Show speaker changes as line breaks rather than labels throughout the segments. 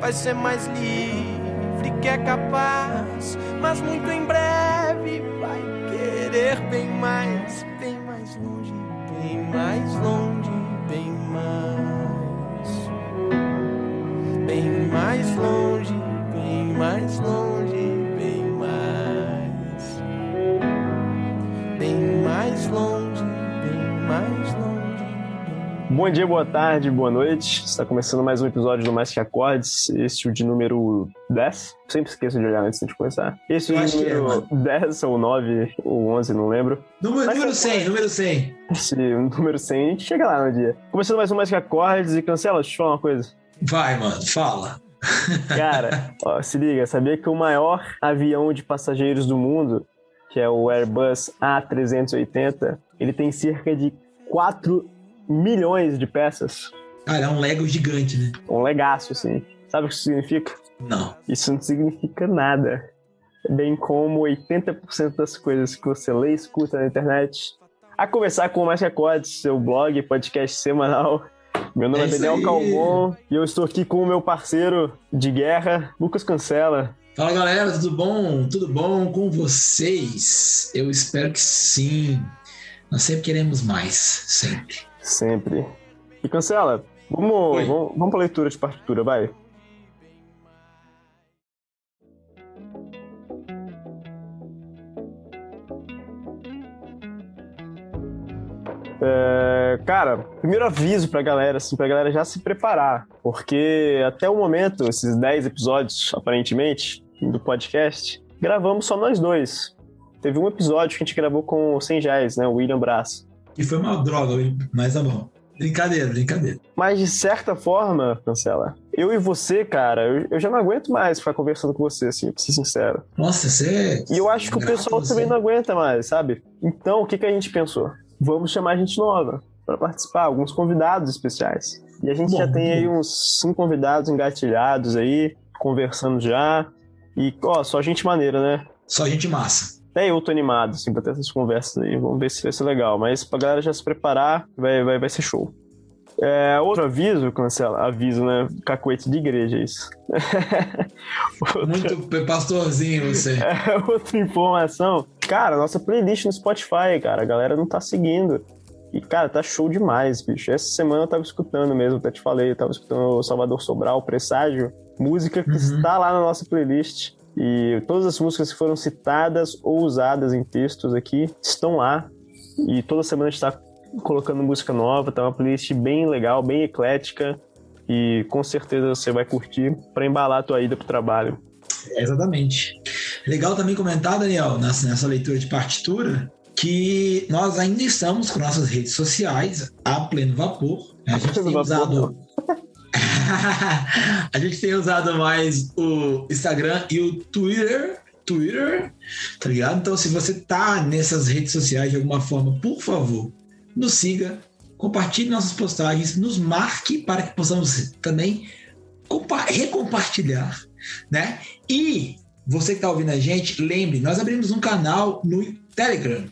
vai ser mais livre que é capaz, mas muito em breve vai querer bem mais, bem mais longe, bem mais longe, bem mais, bem mais longe, bem mais longe,
Bom dia, boa tarde, boa noite. Está começando mais um episódio do Mais Que Acordes, este é o de número 10. Sempre esqueço de olhar antes de começar. Esse é o
que é,
número 10 ou 9 ou 11, não lembro.
Número, número
eu-
100, número 100.
Esse número 100, a gente chega lá no dia. Começando mais um Mais Que Acordes e cancela, deixa eu falar uma coisa.
Vai, mano, fala.
Cara, ó, se liga, sabia que o maior avião de passageiros do mundo, que é o Airbus A380, ele tem cerca de 4 milhões de peças.
Cara, é um Lego gigante, né?
Um legaço, assim. Sabe o que isso significa?
Não.
Isso não significa nada. Bem como 80% das coisas que você lê e escuta na internet. A conversar com o Mais Que Acordes, seu blog, podcast semanal. Meu nome é,
É
Daniel. Calmon e eu estou aqui com o meu parceiro de guerra, Lucas Cancela.
Fala galera, tudo bom? Tudo bom com vocês? Eu espero que sim. Nós sempre queremos mais, sempre.
Sempre. E Cancela, vamos,
Oi.
vamos, vamos pra leitura de partitura, vai. É, cara, primeiro aviso pra galera, assim, pra galera já se preparar, porque até o momento, esses 10 episódios, aparentemente, do podcast, gravamos só nós dois. Teve um episódio que a gente gravou com o Sem Jazz, né, o William Brás.
E foi uma droga, mas tá bom. Brincadeira, brincadeira.
Mas de certa forma, Cancela, eu e você, cara, eu, eu já não aguento mais ficar conversando com você, assim, pra ser sincero.
Nossa, você.
E eu acho que o pessoal
você.
também não aguenta mais, sabe? Então, o que, que a gente pensou? Vamos chamar gente nova pra participar, alguns convidados especiais. E a gente
Bom,
já tem
bom.
aí uns cinco convidados engatilhados aí, conversando já. E, ó, só gente maneira, né?
Só gente massa.
Até eu tô animado, assim, pra ter essas conversas aí. Vamos ver se vai ser legal. Mas pra galera já se preparar, vai, vai, vai ser show. É, outro aviso, cancela, aviso, né? Cacuete de igreja, isso. outra,
Muito pastorzinho você.
é, outra informação. Cara, nossa playlist no Spotify, cara, a galera não tá seguindo. E, cara, tá show demais, bicho. Essa semana eu tava escutando mesmo, até te falei, eu tava escutando o Salvador Sobral, Presságio, música que
Uhum.
está lá na nossa playlist. E todas as músicas que foram citadas ou usadas em textos aqui estão lá. E toda semana a gente tá colocando música nova, tá uma playlist bem legal, bem eclética. E com certeza você vai curtir pra embalar a tua ida pro trabalho.
Exatamente. Legal também comentar, Daniel, nessa, nessa leitura de partitura, que nós ainda estamos com nossas redes sociais a pleno vapor. A gente
pleno
tem
vapor,
usado. a gente tem usado mais o Instagram e o Twitter. Twitter, tá ligado? Então, se você tá nessas redes sociais de alguma forma, por favor, nos siga, compartilhe nossas postagens, nos marque para que possamos também compa- recompartilhar, né? E você que está ouvindo a gente, lembre, nós abrimos um canal no Telegram.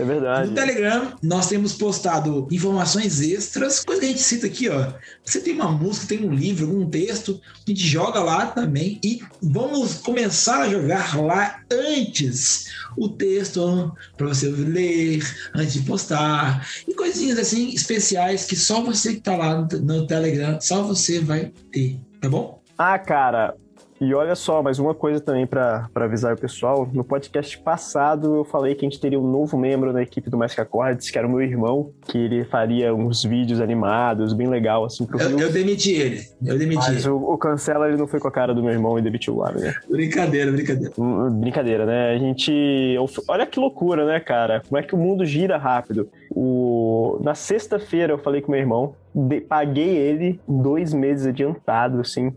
É verdade.
No Telegram, nós temos postado informações extras, coisa que a gente cita aqui, ó. Você tem uma música, tem um livro, um texto, a gente joga lá também e vamos começar a jogar lá antes o texto para você ler, antes de postar e coisinhas assim especiais que só você que tá lá no Telegram, só você vai ter, tá bom?
Ah, cara, e olha só, mais uma coisa também pra pra avisar o pessoal. No podcast passado eu falei que a gente teria um novo membro na equipe do Mais Que Acordes, que era o meu irmão, que ele faria uns vídeos animados, bem legal, assim, pro
Eu, eu demiti ele, eu demiti.
Mas o, o Cancela, ele não foi com a cara do meu irmão e demitiu lá, né?
Brincadeira, brincadeira.
Hum, Brincadeira, né? A gente. Olha que loucura, né, cara? Como é que o mundo gira rápido. O... Na sexta-feira eu falei com meu irmão, de- paguei ele dois meses adiantado, assim,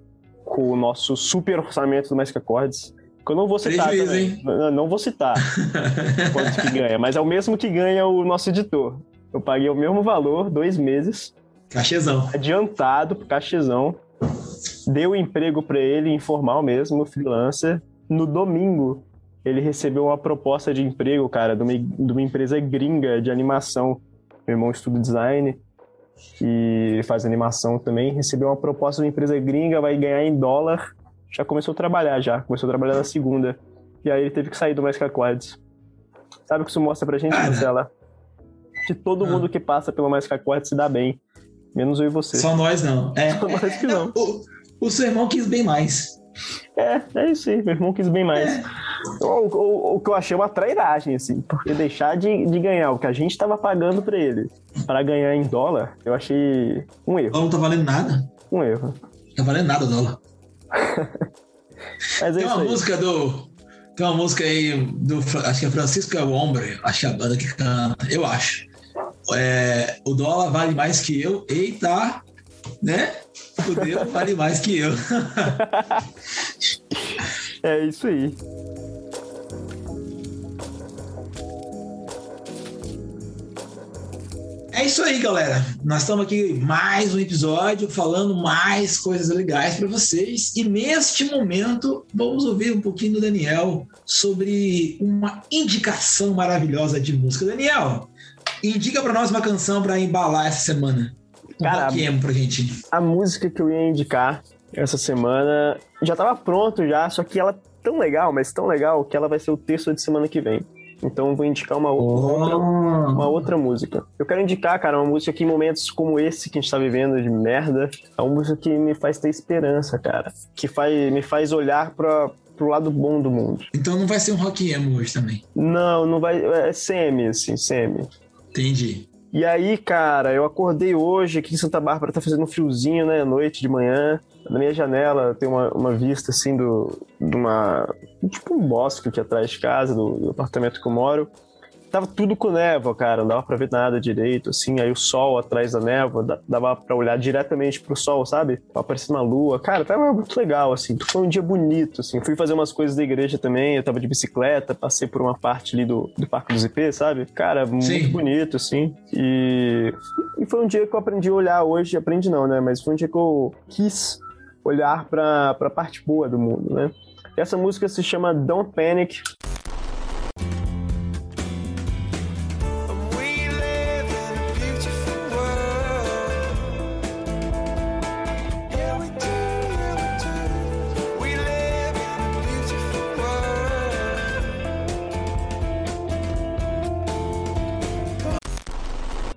com o nosso super orçamento do Mais Que Acordes. Que eu não vou citar
Prejuízo?
Não, não vou citar quanto que ganha, mas é o mesmo que ganha o nosso editor. Eu paguei o mesmo valor, dois meses,
Cachezão.
adiantado pro cachezão. Deu emprego para ele, informal mesmo, freelancer. No domingo, ele recebeu uma proposta de emprego, cara, de uma, de uma empresa gringa de animação. Meu irmão estuda design. E ele faz animação também. Recebeu uma proposta de uma empresa gringa, vai ganhar em dólar. Já começou a trabalhar já, começou a trabalhar na segunda. E aí ele teve que sair do Mais Acordes. Sabe o que isso mostra pra gente, Marcela? Que todo ah. mundo que passa pelo Mais Acordes se dá bem. Menos eu e você.
Só nós não. É.
Só nós que não.
O, o seu irmão quis bem mais.
É, é isso aí. Meu irmão quis bem mais. É. O, o, o, que eu achei uma trairagem, assim, porque deixar de, de ganhar o que a gente estava pagando para ele para ganhar em dólar, eu achei um erro.
Não tá valendo nada?
Um erro.
Não tá valendo nada o dólar. Mas é Tem uma música do. Tem uma música aí do. Acho que é Francisco é o Hombre, acho que é a banda que canta. Eu acho. É, o dólar vale mais que eu. Eita! Né? O Deus vale mais que eu.
é isso aí.
É isso aí, galera. Nós estamos aqui mais um episódio falando mais coisas legais para vocês. E neste momento, vamos ouvir um pouquinho do Daniel sobre uma indicação maravilhosa de música. Daniel, indica para nós uma canção para embalar essa semana. Um Cara, pra gente.
A música que eu ia indicar essa semana já estava pronto já, só que ela é tão legal, mas tão legal que ela vai ser o texto de semana que vem. Então eu vou indicar uma, outra, uma outra música. Eu quero indicar, cara, uma música que em momentos como esse que a gente tá vivendo de merda, é uma música que me faz ter esperança, cara. Que faz, me faz olhar pra, pro lado bom do mundo.
Então não vai ser um rock emo hoje também?
Não, não vai. É semi, assim, semi.
Entendi.
E aí, cara, eu acordei hoje aqui em Santa Bárbara, tá fazendo um friozinho, né, à noite, de manhã. Na minha janela tem uma, uma vista, assim, do, de uma... Tipo um bosque aqui atrás de casa, do, do apartamento que eu moro tava tudo com névoa, cara, não dava pra ver nada direito, assim, aí o sol atrás da névoa, dava pra olhar diretamente pro sol, sabe? Aparecendo uma lua, cara, tava muito legal, assim, foi um dia bonito, assim, fui fazer umas coisas da igreja também, eu tava de bicicleta, passei por uma parte ali do, do Parque dos IP, sabe? Cara, muito Sim. bonito, assim, e, e foi um dia que eu aprendi a olhar hoje, aprendi não, né, mas foi um dia que eu quis olhar pra, pra parte boa do mundo, né? Essa música se chama Don't Panic,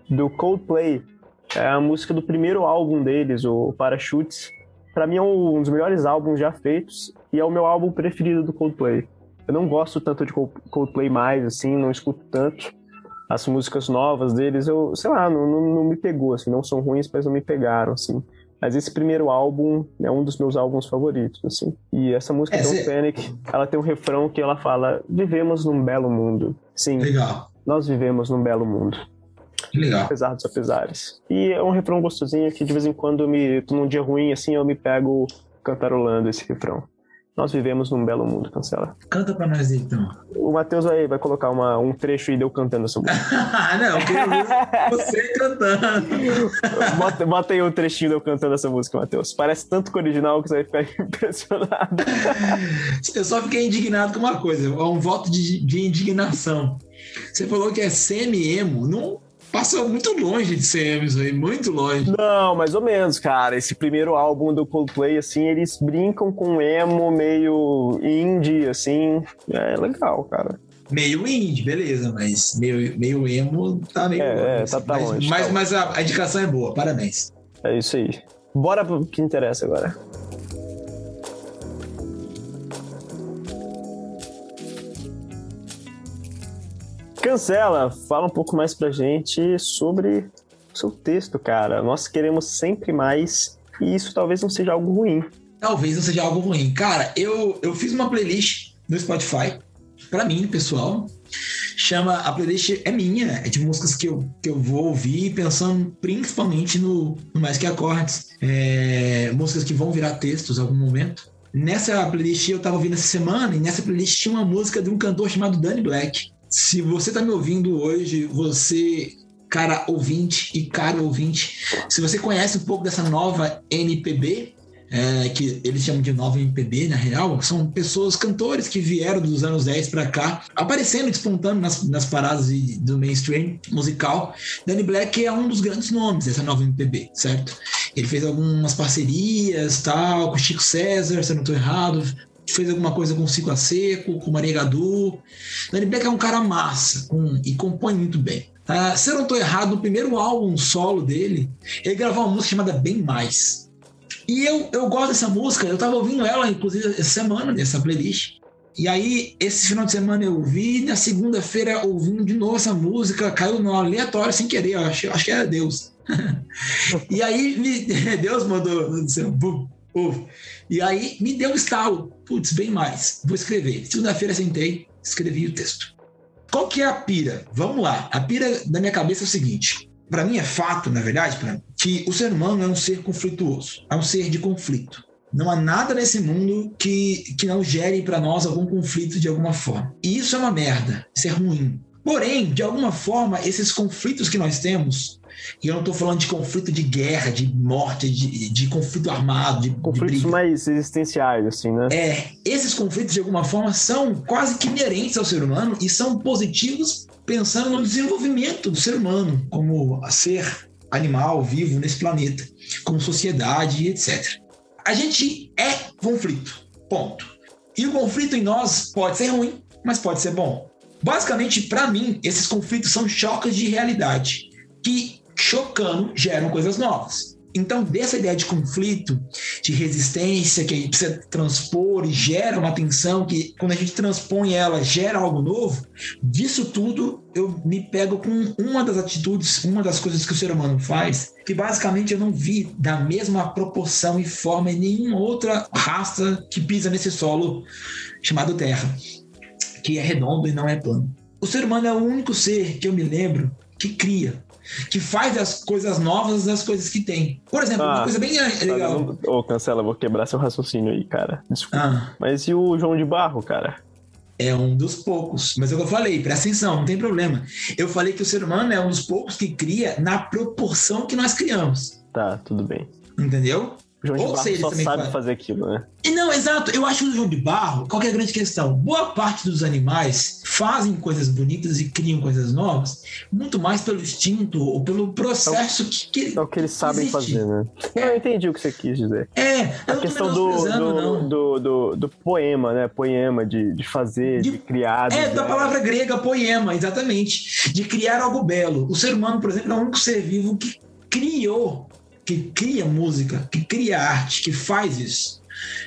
do Coldplay. É a música do primeiro álbum deles, o Parachutes. Para mim é um dos melhores álbuns já feitos e é o meu álbum preferido do Coldplay. Eu não gosto tanto de Coldplay mais, assim, não escuto tanto. As músicas novas deles, eu, sei lá, não, não, não me pegou, assim, não são ruins, mas não me pegaram, assim. Mas esse primeiro álbum é um dos meus álbuns favoritos, assim. E essa música, Don't Panic, ela tem um refrão que ela fala: Vivemos num belo mundo. Sim.
Legal.
Nós vivemos num belo mundo.
Legal.
Apesar dos apesares. E é um refrão gostosinho que de vez em quando me. num dia ruim assim, eu me pego cantarolando esse refrão. Nós vivemos num belo mundo, cancela.
Canta pra nós então.
O Matheus vai, vai colocar uma, um trecho aí de eu cantando essa música.
Ah, não, eu quero você cantando.
Bota, bota aí um trechinho de eu cantando essa música, Matheus. Parece tanto com o original que você vai ficar impressionado.
Eu só fiquei indignado com uma coisa, é um voto de, de indignação. Você falou que é semi-emo. Não passa muito longe de ser aí, muito longe.
Não, mais ou menos, cara. Esse primeiro álbum do Coldplay, assim, eles brincam com emo meio indie, assim. É legal, cara.
Meio indie, beleza, mas meio, meio emo tá meio.
É, é tá, tá
mas,
longe.
Mas,
tá
mas a, a indicação é boa, parabéns.
É isso aí. Bora pro que interessa agora. Cancela, fala um pouco mais pra gente sobre o seu texto, cara. Nós queremos sempre mais e isso talvez não seja algo ruim.
Talvez não seja algo ruim. Cara, eu, eu fiz uma playlist no Spotify, para mim, pessoal. Chama, a playlist é minha, é de músicas que eu, que eu vou ouvir pensando principalmente no, no Mais Que Acordes. É, músicas que vão virar textos em algum momento. Nessa playlist eu tava ouvindo essa semana, e nessa playlist tinha uma música de um cantor chamado Danny Black. Se você está me ouvindo hoje, você, cara ouvinte e caro ouvinte, se você conhece um pouco dessa nova NPB, é, que eles chamam de nova MPB, na real, são pessoas, cantores que vieram dos anos 10 para cá, aparecendo, despontando nas, nas paradas de, do mainstream musical. Danny Black é um dos grandes nomes dessa nova MPB, certo? Ele fez algumas parcerias, tal, com Chico César, se eu não estou errado, fez alguma coisa com Cico a Seco, com Maria Gadu. Danny Black é um cara massa e compõe muito bem. Uh, se eu não estou errado, no primeiro álbum solo dele, ele gravou uma música chamada Bem Mais. E eu, eu gosto dessa música, eu estava ouvindo ela, inclusive, essa semana, nessa playlist. E aí, esse final de semana eu ouvi, na segunda-feira ouvindo de novo essa música, caiu no aleatório sem querer, eu acho, que era Deus. e aí, me, Deus mandou, bum, e aí me deu um estalo, putz, bem mais, vou escrever. Segunda-feira sentei, escrevi o texto. Qual que é a pira? Vamos lá. A pira da minha cabeça é o seguinte: para mim é fato, na verdade, mim, que o ser humano é um ser conflituoso, é um ser de conflito. Não há nada nesse mundo que, que não gere para nós algum conflito de alguma forma. E isso é uma merda, isso é ruim. Porém, de alguma forma, esses conflitos que nós temos e eu não estou falando de conflito de guerra, de morte, de, de conflito armado, de
conflitos
de
mais existenciais, assim, né?
É, esses conflitos de alguma forma são quase que inerentes ao ser humano e são positivos pensando no desenvolvimento do ser humano como ser animal vivo nesse planeta, como sociedade etc. A gente é conflito, ponto. E o conflito em nós pode ser ruim, mas pode ser bom. Basicamente, para mim, esses conflitos são choques de realidade que chocando geram coisas novas. Então, dessa ideia de conflito, de resistência, que a gente precisa transpor e gera uma tensão, que quando a gente transpõe ela, gera algo novo, disso tudo eu me pego com uma das atitudes, uma das coisas que o ser humano faz, que basicamente eu não vi da mesma proporção e forma em nenhuma outra raça que pisa nesse solo chamado Terra, que é redondo e não é plano. O ser humano é o único ser que eu me lembro que cria que faz as coisas novas das coisas que tem. Por exemplo, ah, uma coisa bem legal.
Ô, oh, cancela, vou quebrar seu raciocínio aí, cara. Desculpa. Ah. Mas e o João de Barro, cara?
É um dos poucos. Mas é o que eu falei, presta atenção, não tem problema. Eu falei que o ser humano é um dos poucos que cria na proporção que nós criamos.
Tá, tudo bem.
Entendeu?
João Ou de Barro só sabe faz... fazer aquilo, né?
E não, exato. Eu acho que o João de Barro, qual é a grande questão? Boa parte dos animais fazem coisas bonitas e criam coisas novas, muito mais pelo instinto ou pelo processo é o, que,
que. É o que eles sabem existe. fazer, né? É. Eu entendi o que você quis dizer.
É,
a questão do do, do, do, do, poema, né? Poema, de, de fazer, de, de criar.
É, da palavra grega poema, exatamente. De criar algo belo. O ser humano, por exemplo, é o único ser vivo que criou que cria música, que cria arte, que faz isso.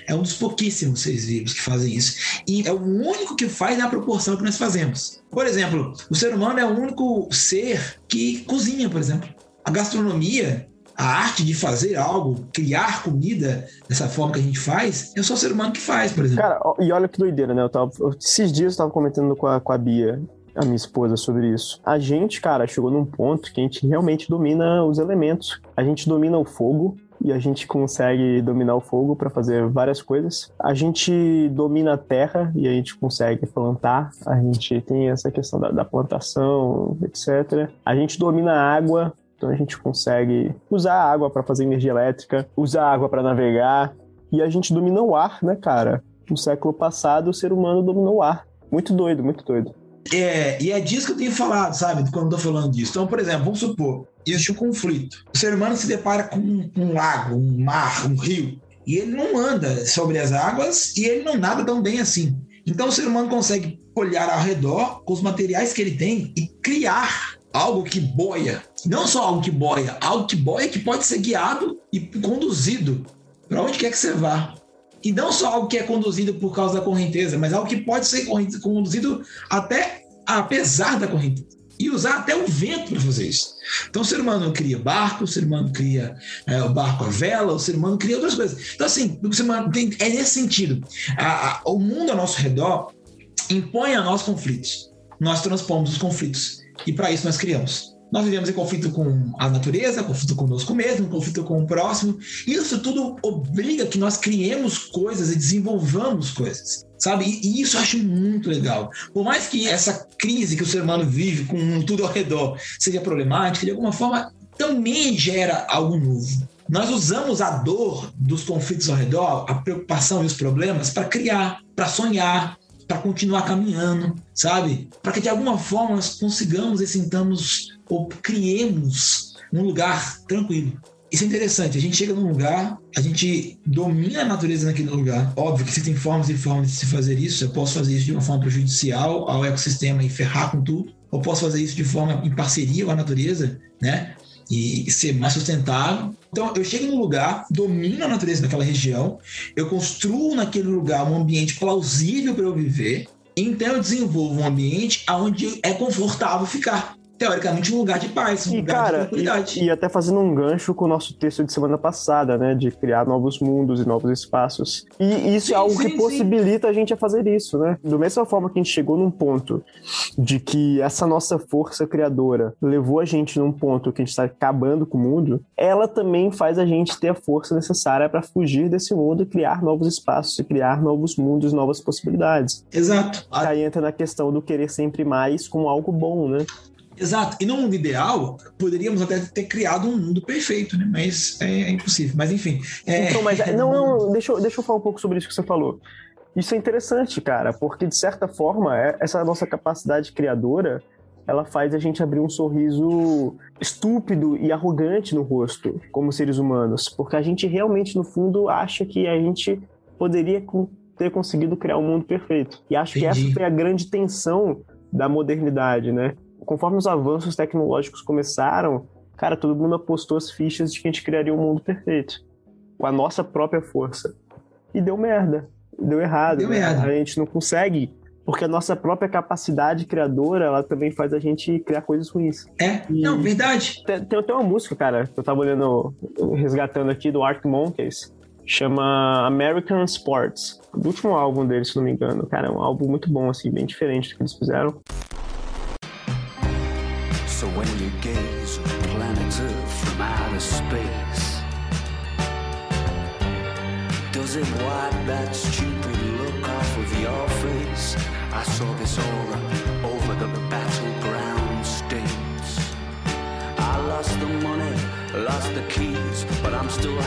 É um dos pouquíssimos seres vivos que fazem isso. E é o único que faz na proporção que nós fazemos. Por exemplo, o ser humano é o único ser que cozinha, por exemplo. A gastronomia, a arte de fazer algo, criar comida dessa forma que a gente faz, é só o ser humano que faz, por exemplo.
Cara, e olha que doideira, né? Eu tava, esses dias eu tava comentando com a, com a Bia a minha esposa sobre isso. A gente, cara, chegou num ponto que a gente realmente domina os elementos. A gente domina o fogo, e a gente consegue dominar o fogo para fazer várias coisas. A gente domina a terra e a gente consegue plantar. A gente tem essa questão da, da plantação, etc. A gente domina a água, então a gente consegue usar a água para fazer energia elétrica, usar a água para navegar. E a gente domina o ar, né, cara? No século passado, o ser humano dominou o ar. Muito doido, muito doido.
É, e é disso que eu tenho falado, sabe? Quando eu tô falando disso. Então, por exemplo, vamos supor, existe um conflito. O ser humano se depara com um, um lago, um mar, um rio, e ele não anda sobre as águas e ele não nada tão bem assim. Então, o ser humano consegue olhar ao redor com os materiais que ele tem e criar algo que boia. Não só algo que boia, algo que boia que pode ser guiado e conduzido para onde quer que você vá. E não só algo que é conduzido por causa da correnteza, mas algo que pode ser conduzido até apesar da correnteza. E usar até o vento para fazer isso. Então, o ser humano cria barco, o ser humano cria é, o barco a vela, o ser humano cria outras coisas. Então, assim, o ser humano tem, é nesse sentido. A, a, o mundo ao nosso redor impõe a nós conflitos. Nós transpomos os conflitos. E para isso nós criamos. Nós vivemos em conflito com a natureza, conflito conosco mesmo, conflito com o próximo. Isso tudo obriga que nós criemos coisas e desenvolvamos coisas, sabe? E, isso eu acho muito legal. Por mais que essa crise que o ser humano vive com tudo ao redor seja problemática, de alguma forma também gera algo novo. Nós usamos a dor dos conflitos ao redor, a preocupação e os problemas para criar, para sonhar, para continuar caminhando, sabe? Para que de alguma forma nós consigamos e sintamos ou criemos um lugar tranquilo. Isso é interessante. A gente chega num lugar, a gente domina a natureza naquele lugar. Óbvio que existem formas e formas de se fazer isso. Eu posso fazer isso de uma forma prejudicial ao ecossistema e ferrar com tudo. Ou posso fazer isso de forma em parceria com a natureza, né? E ser mais sustentável. Então, eu chego num lugar, domino a natureza daquela região, eu construo naquele lugar um ambiente plausível para eu viver, então eu desenvolvo um ambiente onde é confortável ficar teoricamente, um lugar de paz, um
e,
lugar
cara,
de tranquilidade.
E, e, até fazendo um gancho com o nosso texto de semana passada, né? De criar novos mundos e novos espaços. E isso é sim, é algo sim, que possibilita sim. a gente a fazer isso, né? Da mesma forma que a gente chegou num ponto de que essa nossa força criadora levou a gente num ponto que a gente está acabando com o mundo, ela também faz a gente ter a força necessária para fugir desse mundo e criar novos espaços, e criar novos mundos, novas possibilidades.
Exato.
Aí entra na questão do querer sempre mais como algo bom, né?
Exato. E no mundo ideal, poderíamos até ter criado um mundo perfeito, né? Mas é, é impossível. Mas enfim. É...
Então, mas não, não, deixa, eu, deixa eu falar um pouco sobre isso que você falou. Isso é interessante, cara, porque de certa forma, é, essa nossa capacidade criadora, ela faz a gente abrir um sorriso estúpido e arrogante no rosto, como seres humanos, porque a gente realmente, no fundo, acha que a gente poderia ter conseguido criar um mundo perfeito. E acho Entendi. que essa foi a grande tensão da modernidade, né? Conforme os avanços tecnológicos começaram, cara, todo mundo apostou as fichas de que a gente criaria um mundo perfeito. Com a nossa própria força. E deu merda. Deu errado.
Deu né? merda.
A gente não consegue porque a nossa própria capacidade criadora, ela também faz a gente criar coisas ruins.
É, e não, verdade.
Tem, tem até uma música, cara, que eu tava olhando, resgatando aqui, do Arctic Monkeys, chama American Sports, do último álbum deles, se não me engano. Cara, é um álbum muito bom, assim, bem diferente do que eles fizeram. So when you gaze planet Earth from outer space, does it wipe that stupid look off of your face? I saw this aura over the battleground states. I lost the money, lost the keys, but I'm still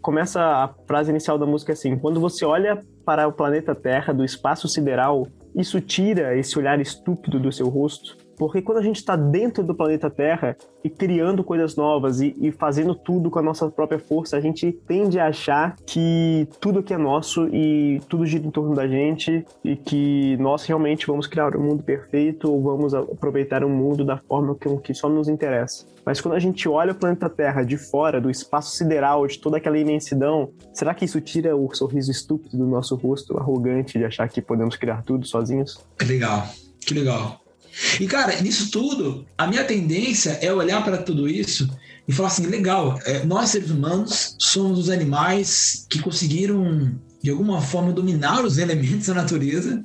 Começa a frase inicial da música assim: quando você olha para o planeta Terra do espaço sideral, isso tira esse olhar estúpido do seu rosto porque quando a gente está dentro do planeta Terra e criando coisas novas e, e, fazendo tudo com a nossa própria força, a gente tende a achar que tudo que é nosso e tudo gira em torno da gente e que nós realmente vamos criar um mundo perfeito ou vamos aproveitar um mundo da forma que, que só nos interessa. Mas quando a gente olha o planeta Terra de fora, do espaço sideral, de toda aquela imensidão, será que isso tira o sorriso estúpido do nosso rosto, arrogante de achar que podemos criar tudo sozinhos?
Que legal, que legal. E, cara, nisso tudo, a minha tendência é olhar para tudo isso e falar assim: legal, é, nós seres humanos somos os animais que conseguiram de alguma forma dominar os elementos da natureza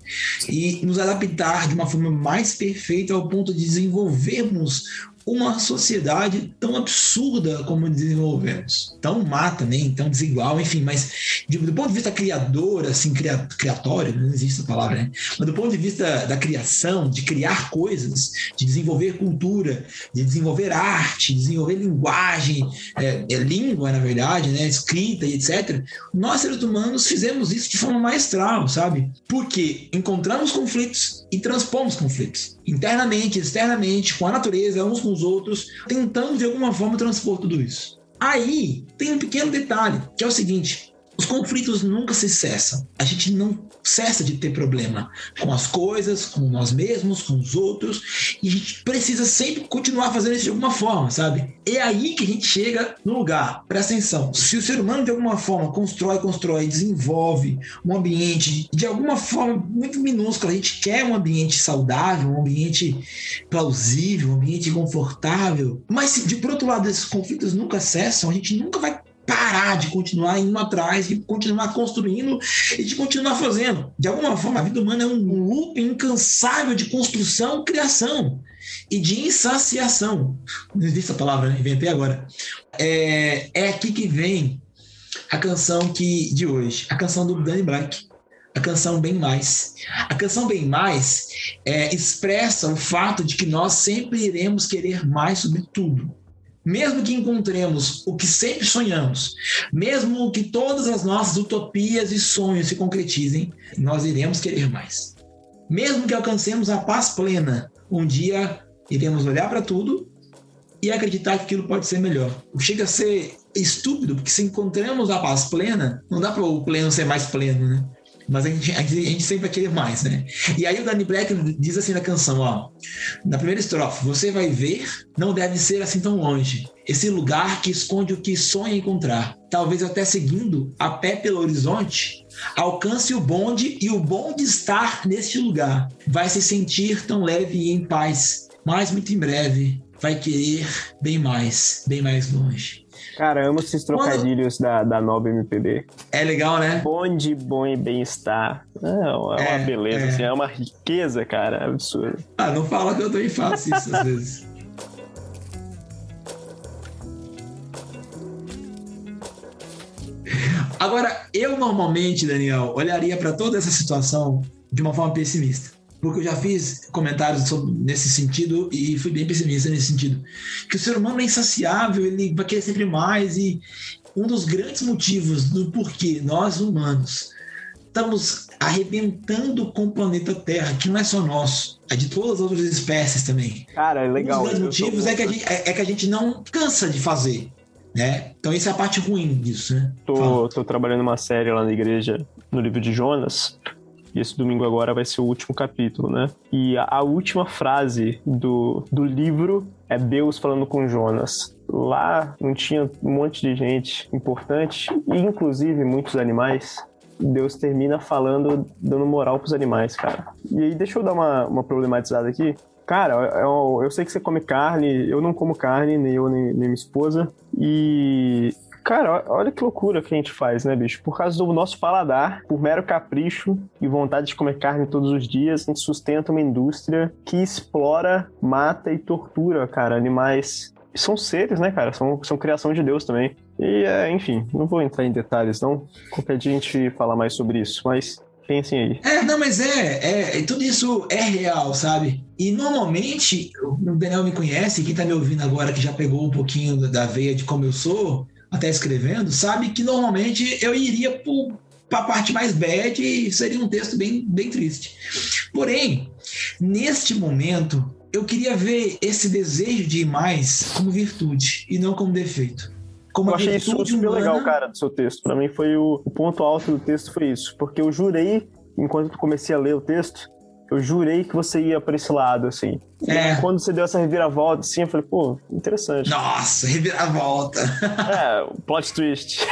e nos adaptar de uma forma mais perfeita ao ponto de desenvolvermos uma sociedade tão absurda como desenvolvemos, tão má também, tão desigual, enfim, mas de, do ponto de vista criador, assim, cria, criatório, não existe a palavra, né? Mas do ponto de vista da criação, de criar coisas, de desenvolver cultura, de desenvolver arte, desenvolver linguagem, é, é, língua, na verdade, né? Escrita e etc. Nós, seres humanos, fizemos isso de forma maestral, sabe? Porque encontramos conflitos e transpomos conflitos internamente, externamente, com a natureza, uns com os outros, tentando de alguma forma transpor tudo isso. Aí tem um pequeno detalhe, que é o seguinte: os conflitos nunca se cessam. A gente não cessa de ter problema com as coisas, com nós mesmos, com os outros, e a gente precisa sempre continuar fazendo isso de alguma forma, sabe? É aí que a gente chega no lugar. Presta atenção. Se o ser humano de alguma forma constrói, constrói, desenvolve um ambiente de alguma forma muito minúscula, a gente quer um ambiente saudável, um ambiente plausível, um ambiente confortável, mas se de por outro lado esses conflitos nunca cessam, a gente nunca vai parar de continuar indo atrás, de continuar construindo e de continuar fazendo. De alguma forma, a vida humana é um loop incansável de construção criação e de insaciação. Não existe a palavra, né? inventei agora. É, é aqui que vem a canção que de hoje, a canção do Danny Black. A canção Bem Mais. A canção Bem Mais é, expressa o fato de que nós sempre iremos querer mais sobre tudo mesmo que encontremos o que sempre sonhamos, mesmo que todas as nossas utopias e sonhos se concretizem, nós iremos querer mais. Mesmo que alcancemos a paz plena, um dia iremos olhar para tudo e acreditar que aquilo pode ser melhor. Chega a ser estúpido, porque se encontramos a paz plena, não dá para o pleno ser mais pleno, né? Mas a gente, a gente, sempre vai querer mais, né? E aí o Danny Black diz assim na canção, ó. Na primeira estrofe, você vai ver, não deve ser assim tão longe. Esse lugar que esconde o que sonha encontrar. Talvez até seguindo a pé pelo horizonte, alcance o bonde e o bonde estar neste lugar. Vai se sentir tão leve e em paz. Mas muito em breve vai querer bem mais, bem mais longe.
Cara, amo esses trocadilhos Quando... da, da nova MPB.
É legal, né?
Bom de bom e bem-estar. É, é uma é, beleza, é. Assim, é uma riqueza, cara, absurda.
Ah, não fala que eu também faço isso às vezes. Agora, eu normalmente, Daniel, olharia para toda essa situação de uma forma pessimista porque eu já fiz comentários sobre, nesse sentido e fui bem pessimista nesse sentido. Que o ser humano é insaciável, ele vai querer sempre mais e um dos grandes motivos do porquê nós humanos estamos arrebentando com o planeta Terra, que não é só nosso, é de todas as outras espécies também.
Cara, é legal.
Um dos grandes motivos é que, a gente, é, é que a gente não cansa de fazer. Né? Então, essa é a parte ruim disso, né?
Tô, tô trabalhando uma série lá na igreja, no livro de Jonas, e esse domingo agora vai ser o último capítulo, né? E a, a última frase do, do livro é Deus falando com Jonas. Lá não tinha um monte de gente importante, inclusive muitos animais. Deus termina falando, dando moral pros animais, cara. E aí, deixa eu dar uma, uma problematizada aqui. Cara, eu, eu, sei que você come carne, eu não como carne, nem eu, nem, nem minha esposa. E Cara, olha que loucura que a gente faz, né, bicho? Por causa do nosso paladar, por mero capricho e vontade de comer carne todos os dias, a gente sustenta uma indústria que explora, mata e tortura, cara, animais. São seres, né, cara? São, são criação de Deus também. E, é, enfim, não vou entrar em detalhes, não. Qualquer dia a gente fala mais sobre isso, mas pensem aí.
É, não, mas é, é, tudo isso é real, sabe? E normalmente, o Daniel me conhece, quem tá me ouvindo agora que já pegou um pouquinho da veia de como eu sou, até escrevendo, sabe que normalmente eu iria para a parte mais bad e seria um texto bem, bem triste. Porém, neste momento, eu queria ver esse desejo de ir mais como virtude e não como defeito. Como
eu achei isso super humana... legal, cara, do seu texto. Para mim foi o, o ponto alto do texto foi isso, porque eu jurei enquanto comecei a ler o texto eu jurei que você ia para esse lado, assim. É. Quando você deu essa reviravolta, assim, eu falei, pô, interessante.
Nossa, reviravolta.
é, plot twist.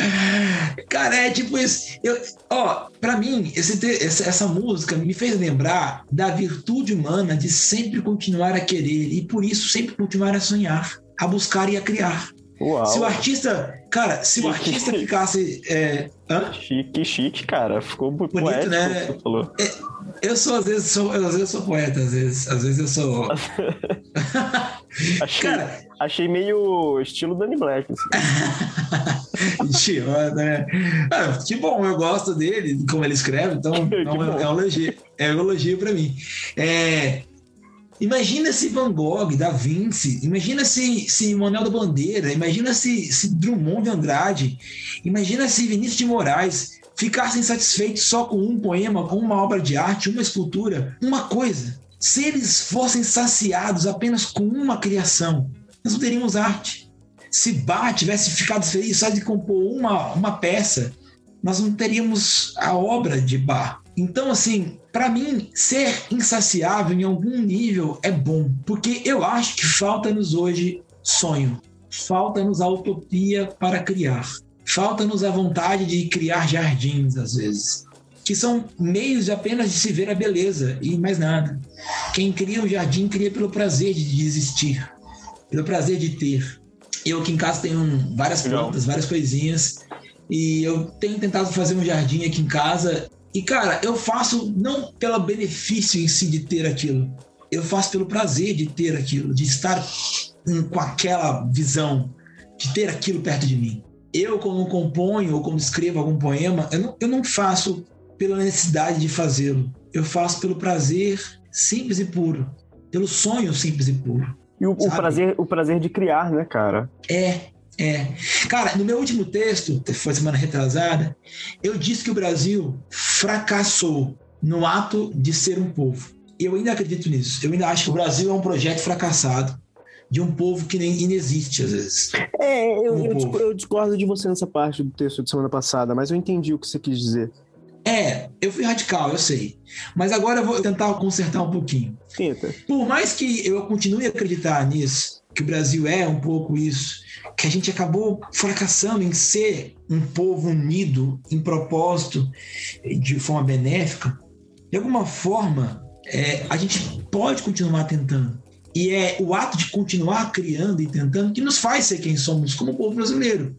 Cara, é tipo isso. Eu, ó, pra mim, esse, essa, essa música me fez lembrar da virtude humana de sempre continuar a querer e por isso sempre continuar a sonhar, a buscar e a criar. Uau. Se o artista, cara, se o artista ficasse. É,
hã? Chique, chique, cara. Ficou bonito, poético,
né? falou. É, eu sou, às vezes, sou, às vezes eu sou poeta, às vezes, às vezes eu sou.
achei, cara, achei meio estilo Danny Black.
Assim. né? Ah, que bom, eu gosto dele, como ele escreve, então é, é, um elogio, é um elogio pra mim. É, Imagina se Van Gogh, Da Vinci, imagina se, se Manuel da Bandeira, imagina se, se Drummond de Andrade, imagina se Vinícius de Moraes ficassem satisfeitos só com um poema, com uma obra de arte, uma escultura, uma coisa. Se eles fossem saciados apenas com uma criação, nós não teríamos arte. Se Bach tivesse ficado feliz só de compor uma, uma peça, nós não teríamos a obra de Bach. Então, assim, para mim, ser insaciável em algum nível é bom, porque eu acho que falta-nos hoje sonho, falta-nos a utopia para criar, falta-nos a vontade de criar jardins, às vezes, que são meios apenas de se ver a beleza e mais nada. Quem cria um jardim cria pelo prazer de existir, pelo prazer de ter. Eu aqui em casa tenho várias plantas, várias coisinhas, e eu tenho tentado fazer um jardim aqui em casa e, cara, eu faço não pelo benefício em si de ter aquilo, eu faço pelo prazer de ter aquilo, de estar com aquela visão, de ter aquilo perto de mim. Eu, quando componho ou quando escrevo algum poema, eu não, eu não faço pela necessidade de fazê-lo. Eu faço pelo prazer simples e puro, pelo sonho simples e puro.
E o, o prazer, o prazer de criar, né, cara?
É, é. Cara, no meu último texto, foi semana retrasada, eu disse que o Brasil fracassou no ato de ser um povo. Eu ainda acredito nisso. Eu ainda acho que o Brasil é um projeto fracassado de um povo que nem inexiste às vezes.
É, eu, um eu, eu, discordo de você nessa parte do texto de semana passada, mas eu entendi o que você quis dizer.
É, eu fui radical, eu sei. Mas agora eu vou tentar consertar um pouquinho.
Tenta.
Por mais que eu continue a acreditar nisso, que o Brasil é um pouco isso, que a gente acabou fracassando em ser um povo unido em propósito de forma benéfica, de alguma forma é, a gente pode continuar tentando. E é o ato de continuar criando e tentando que nos faz ser quem somos como povo brasileiro.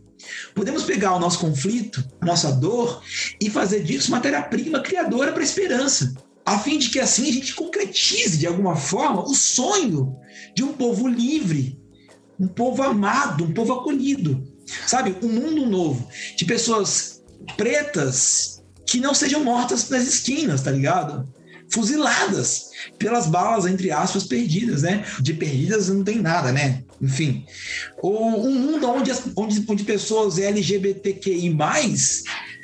Podemos pegar o nosso conflito, a nossa dor e fazer disso matéria-prima criadora para esperança, a fim de que assim a gente concretize de alguma forma o sonho de um povo livre, um povo amado, um povo acolhido. Sabe, um mundo novo de pessoas pretas que não sejam mortas nas esquinas, tá ligado? Fuziladas pelas balas, entre aspas, perdidas, né? De perdidas não tem nada, né? Enfim. Ou um mundo onde, onde, onde pessoas LGBTQI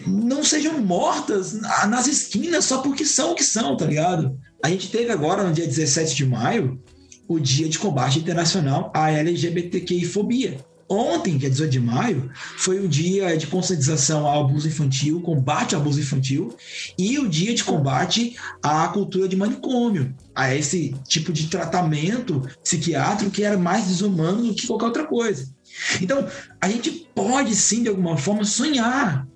não sejam mortas nas esquinas só porque são o que são, tá ligado? A gente teve agora, no dia 17 de maio, o Dia de Combate Internacional à LGBTQI-fobia. Ontem, dia 18 de maio, foi o dia de conscientização ao abuso infantil, combate ao abuso infantil, e o dia de combate à cultura de manicômio, a esse tipo de tratamento psiquiátrico que era mais desumano do que qualquer outra coisa. Então, a gente pode sim, de alguma forma, sonhar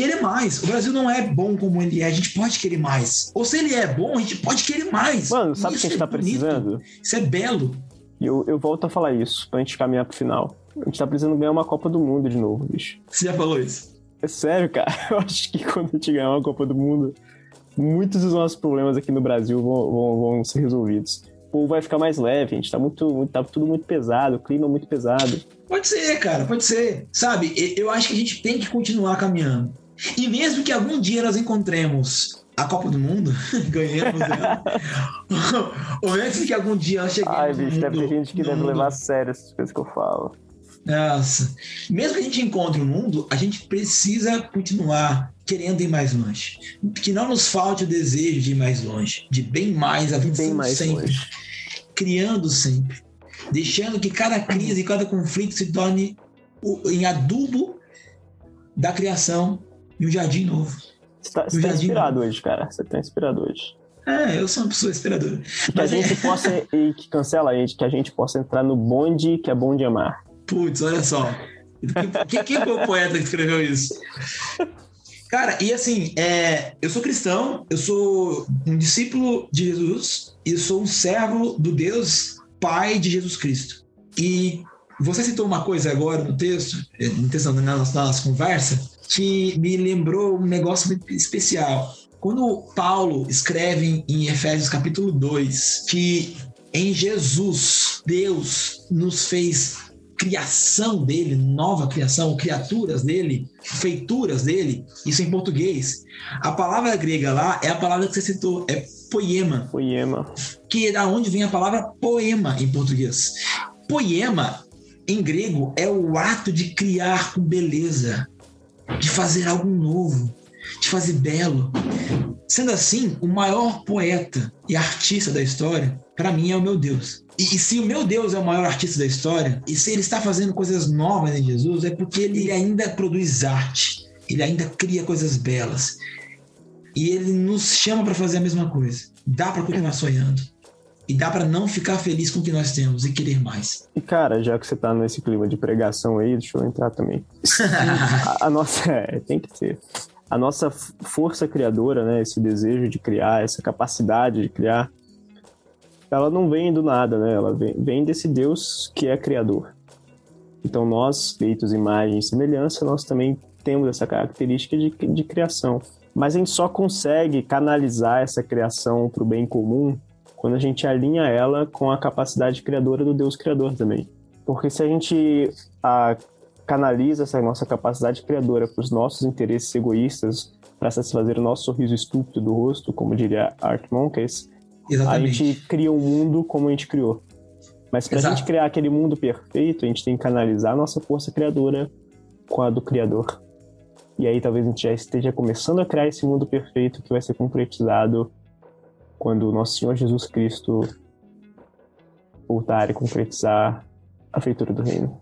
querer mais. O Brasil não é bom como ele é, a gente pode querer mais. Ou se ele é bom, a gente pode querer mais.
Mano, sabe o que a gente é tá bonito. precisando?
Isso é belo.
E eu, eu volto a falar isso, pra gente caminhar pro final. A gente tá precisando ganhar uma Copa do Mundo de novo, bicho.
Você já falou isso?
É sério, cara. Eu acho que quando a gente ganhar uma Copa do Mundo, muitos dos nossos problemas aqui no Brasil vão, vão, vão ser resolvidos. O povo vai ficar mais leve, a gente tá muito, muito, tá tudo muito pesado, o clima muito pesado.
Pode ser, cara, pode ser. Sabe, eu acho que a gente tem que continuar caminhando. E mesmo que algum dia nós encontremos a Copa do Mundo, ganhamos ela. Ou mesmo que algum dia nós cheguemos.
Ai, bicho, deve ter gente que deve mundo. levar a sério essas coisas que eu falo.
Nossa. Mesmo que a gente encontre o mundo, a gente precisa continuar querendo ir mais longe. Que não nos falte o desejo de ir mais longe, de bem mais, avançando mais sempre, longe. criando sempre, deixando que cada crise, cada conflito se torne em adubo da criação e um jardim novo.
Você tá, você tá inspirado novo. hoje, cara. Você tá inspirado hoje.
É, eu sou uma pessoa inspiradora.
Que Mas a gente é... possa, e que cancela a gente, que a gente possa entrar no bonde que é bom de amar.
Putz, olha só. Quem, quem foi o poeta que escreveu isso? Cara, e assim, é, eu sou cristão, eu sou um discípulo de Jesus e sou um servo do Deus Pai de Jesus Cristo. E você citou uma coisa agora no texto, no texto, nossa, na nossa conversa, que me lembrou um negócio muito especial. Quando Paulo escreve em Efésios capítulo 2 que em Jesus Deus nos fez criação dele, nova criação, criaturas dele, feituras dele, isso em português. A palavra grega lá é a palavra que você citou, é poema.
Poema.
Que é da onde vem a palavra poema em português. Poema em grego é o ato de criar com beleza, de fazer algo novo, de fazer belo. Sendo assim, o maior poeta e artista da história, para mim, é o meu Deus. E, e, se o meu Deus é o maior artista da história, e se ele está fazendo coisas novas em Jesus, é porque ele ainda produz arte, ele ainda cria coisas belas. E ele nos chama para fazer a mesma coisa. Dá para continuar sonhando. E dá para não ficar feliz com o que nós temos e querer mais.
E cara, já que você tá nesse clima de pregação aí, deixa eu entrar também. a, a, nossa. É, tem que ser. A nossa força criadora, né? Esse desejo de criar, essa capacidade de criar, ela não vem do nada, né? Ela vem, vem desse Deus que é criador. Então nós, feitos imagem e semelhança, nós também temos essa característica de, de criação. Mas a gente só consegue canalizar essa criação para o bem comum quando a gente alinha ela com a capacidade criadora do Deus Criador também. Porque se a gente a, canaliza essa nossa capacidade criadora para os nossos interesses egoístas, para satisfazer o nosso sorriso estúpido do rosto, como diria Art Monkeys, a gente cria um mundo como a gente criou. Mas pra
Exato.
gente criar aquele mundo perfeito, a gente tem que canalizar a nossa força criadora com a do Criador. E aí talvez a gente já esteja começando a criar esse mundo perfeito que vai ser concretizado quando nosso Senhor Jesus Cristo voltar e concretizar a feitura do reino.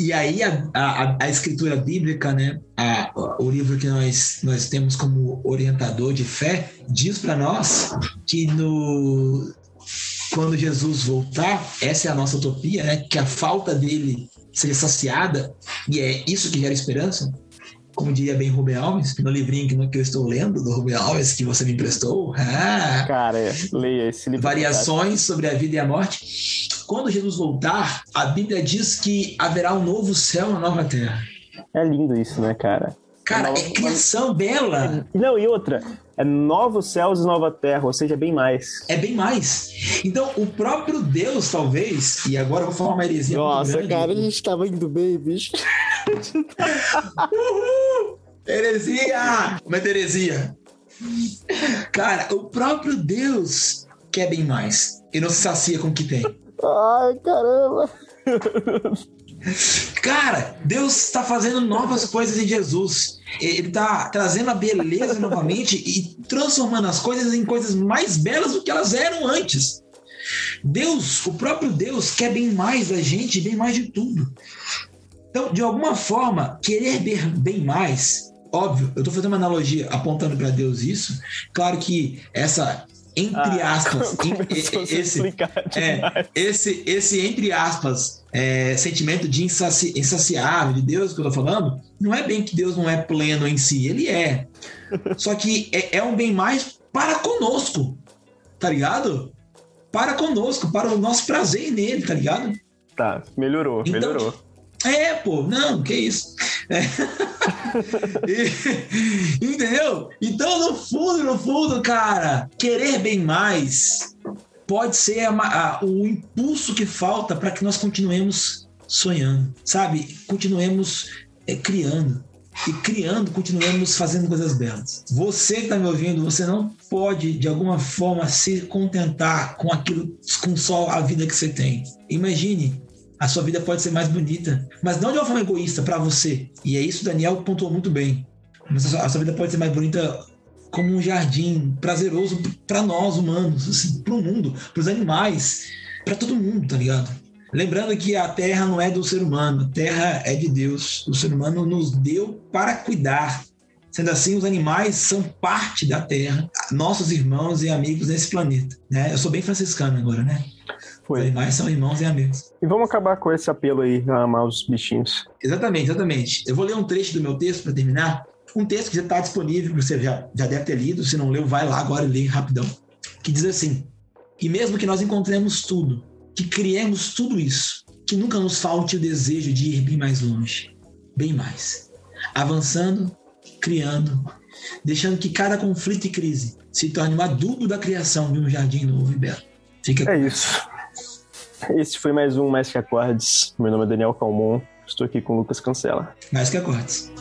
E aí a, a, a escritura bíblica, né, a, o livro que nós, nós temos como orientador de fé, diz para nós que no quando Jesus voltar, essa é a nossa utopia, né, que a falta dele seja saciada, e é isso que gera esperança. Como diria bem Rubem Alves, no livrinho que, que eu estou lendo do Rubem Alves, que você me emprestou. Ah,
Cara, leia esse livro.
Variações sobre a vida e a morte. Quando Jesus voltar, a Bíblia diz que haverá um novo céu e uma nova terra.
É lindo isso, né, cara?
Cara, é criação bela.
Não, e outra, é novos céus e nova terra, ou seja, bem mais.
É bem mais. Então, o próprio Deus, talvez, e agora eu vou falar uma heresia. muito grande.
gente tava indo bem, bicho.
Uhul! Heresia! Uma heresia. Cara, o próprio Deus quer bem mais. E não se sacia com o que tem.
Ai, caramba.
Cara, Deus está fazendo novas coisas em Jesus. Ele está trazendo a beleza novamente e transformando as coisas em coisas mais belas do que elas eram antes. Deus, o próprio Deus, quer bem mais da gente, bem mais de tudo. Então, de alguma forma, querer bem- mais, óbvio, eu estou fazendo uma analogia apontando para Deus isso. Claro que essa, entre aspas,
Ah, Começou a se
esse,
explicar
é, esse, esse entre aspas, é, sentimento de insaci, insaciável de Deus que eu tô falando, não é bem que Deus não é pleno em si, ele é. Só que é, é um bem mais para conosco, tá ligado? Para conosco, para o nosso prazer nele, tá ligado?
Tá, melhorou,
Então,
melhorou.
É, pô, não, que isso. É. E- entendeu? Então, no fundo, no fundo, cara, querer bem mais pode ser a a- o impulso que falta para que nós continuemos sonhando, sabe? Continuemos é, criando. E criando, continuemos fazendo coisas belas. Você que está me ouvindo, você não pode, de alguma forma, se contentar com aquilo, com só a vida que você tem. Imagine a sua vida pode ser mais bonita, mas não de uma forma egoísta para você. E é isso Daniel pontuou muito bem. A sua, a sua vida pode ser mais bonita como um jardim prazeroso para nós humanos, assim, para o mundo, para os animais, para todo mundo, tá ligado? Lembrando que a terra não é do ser humano, a terra é de Deus. O ser humano nos deu para cuidar. Sendo assim, os animais são parte da terra, nossos irmãos e amigos nesse planeta. Né? Eu sou bem franciscano agora, né? Os
Foi.
animais são irmãos e amigos.
E vamos acabar com esse apelo aí a amar os bichinhos.
Exatamente, exatamente. Eu vou ler um trecho do meu texto para terminar. Um texto que já está disponível, que você já, já deve ter lido. Se não leu, vai lá agora e lê rapidão. Que diz assim: E mesmo que nós encontremos tudo, que criemos tudo isso, que nunca nos falte o desejo de ir bem mais longe, bem mais. Avançando, criando, deixando que cada conflito e crise se torne um adubo da criação de um jardim novo e belo. Fica
É isso. Esse foi mais um Mais Que Acordes. Meu nome é Daniel Calmon. Estou aqui com o Lucas Cancela.
mais que acordes.